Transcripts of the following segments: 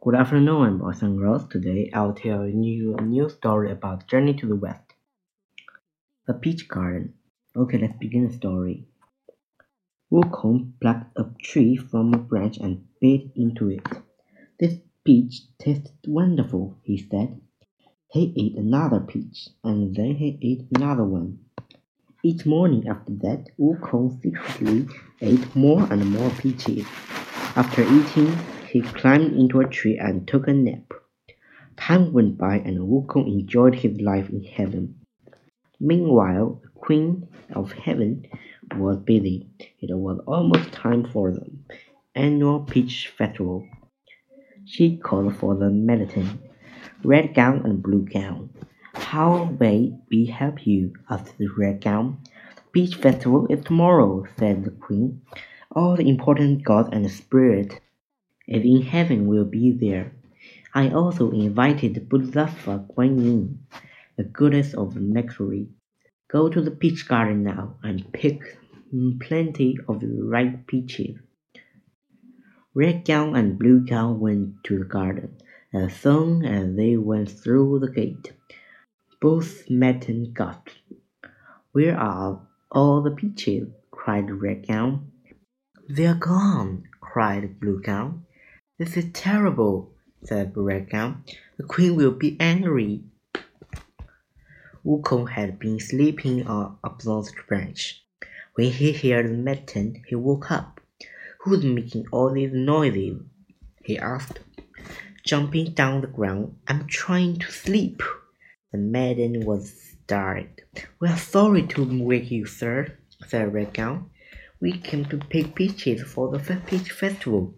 Good afternoon, boys and girls. Today I'll tell you a new story about Journey to the West. The Peach Garden. Okay, let's begin the story. Wukong plucked a tree from a branch and bit into it. This peach tasted wonderful, he said. He ate another peach, and then he ate another one. Each morning after that, Wukong secretly ate more and more peaches. After eating, he climbed into a tree and took a nap. Time went by and Wukong enjoyed his life in heaven. Meanwhile, the Queen of Heaven was busy. It was almost time for the annual Peach Festival. She called for the militant, red gown and blue gown. How may we help you? asked the red gown. Peach Festival is tomorrow, said the Queen. All the important gods and spirits if in heaven will be there. I also invited Bodhisattva Guan Yin, the goddess of Mercy. Go to the peach garden now and pick plenty of ripe peaches. Red gown and blue gown went to the garden. As soon as they went through the gate, both met and gasped. Where are all the peaches? cried Red gown. They're gone, cried Blue gown. This is terrible, said Gown. The queen will be angry. Wukong had been sleeping on a the branch. When he heard the maiden, he woke up. Who's making all these noises? he asked. Jumping down the ground, I'm trying to sleep. The maiden was startled. We are sorry to wake you, sir, said Gown. We came to pick peaches for the peach festival.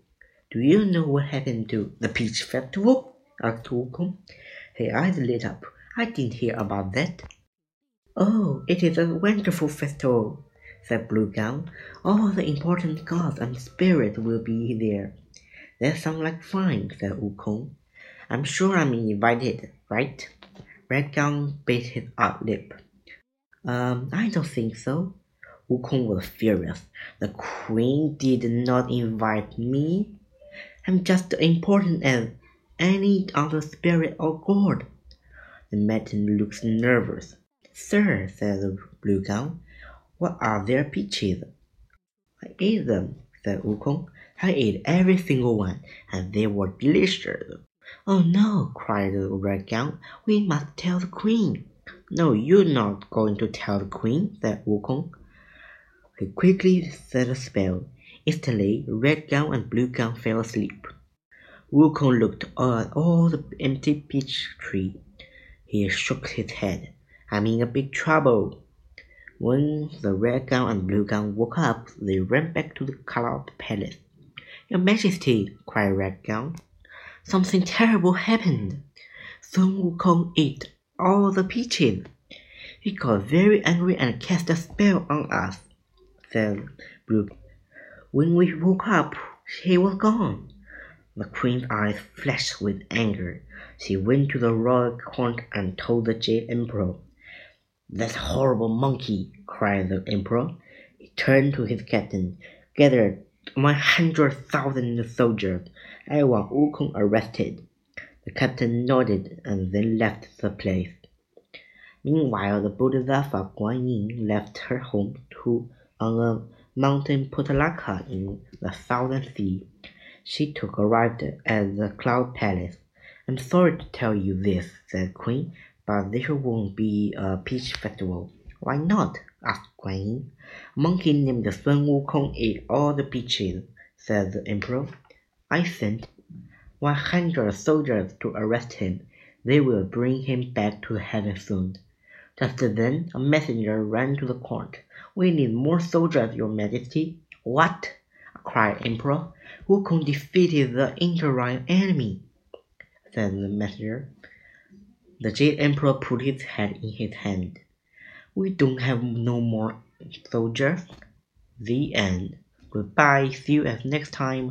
Do you know what happened to the Peach Festival? asked Wukong. His eyes lit up. I didn't hear about that. Oh, it is a wonderful festival, said Blue Gown. All the important gods and spirits will be there. That sounds like fun, said Wukong. I'm sure I'm invited, right? Red Gown bit his up lip. Um, I don't think so. Wukong was furious. The queen did not invite me. I'm just as important as any other spirit or god. The maiden looks nervous. Sir, said the blue gown, what are their peaches? I ate them, said Wukong. I ate every single one, and they were delicious. Oh no, cried the red gown. We must tell the queen. No, you're not going to tell the queen, said Wukong. He quickly set a spell. Instantly, Red Gown and Blue Gown fell asleep. Wukong looked at all the empty peach tree. He shook his head. I'm in a big trouble. When the red gown and blue gown woke up, they ran back to the cloud palace. Your Majesty, cried Red Gown, something terrible happened. Sun Wukong ate all the peaches. He got very angry and cast a spell on us, said Blue when we woke up, he was gone. The queen's eyes flashed with anger. She went to the royal court and told the Jade Emperor. That horrible monkey, cried the emperor. He turned to his captain. One hundred thousand soldiers. I want Wukong arrested. The captain nodded and then left the place. Meanwhile, the Bodhisattva Guan Yin left her home to on a mountain Potalaka in the southern sea. She took arrived at the Cloud Palace. I'm sorry to tell you this, said the Queen, but there won't be a peach festival. Why not? asked Queen. A monkey named Sun Wukong ate all the peaches, said the Emperor. I sent one hundred soldiers to arrest him. They will bring him back to heaven soon. Just then a messenger ran to the court. We need more soldiers, your majesty. What? cried Emperor. Wukong defeated the interim enemy, said the messenger. The Jade Emperor put his head in his hand. We don't have no more soldiers. The end. Goodbye. See you at next time.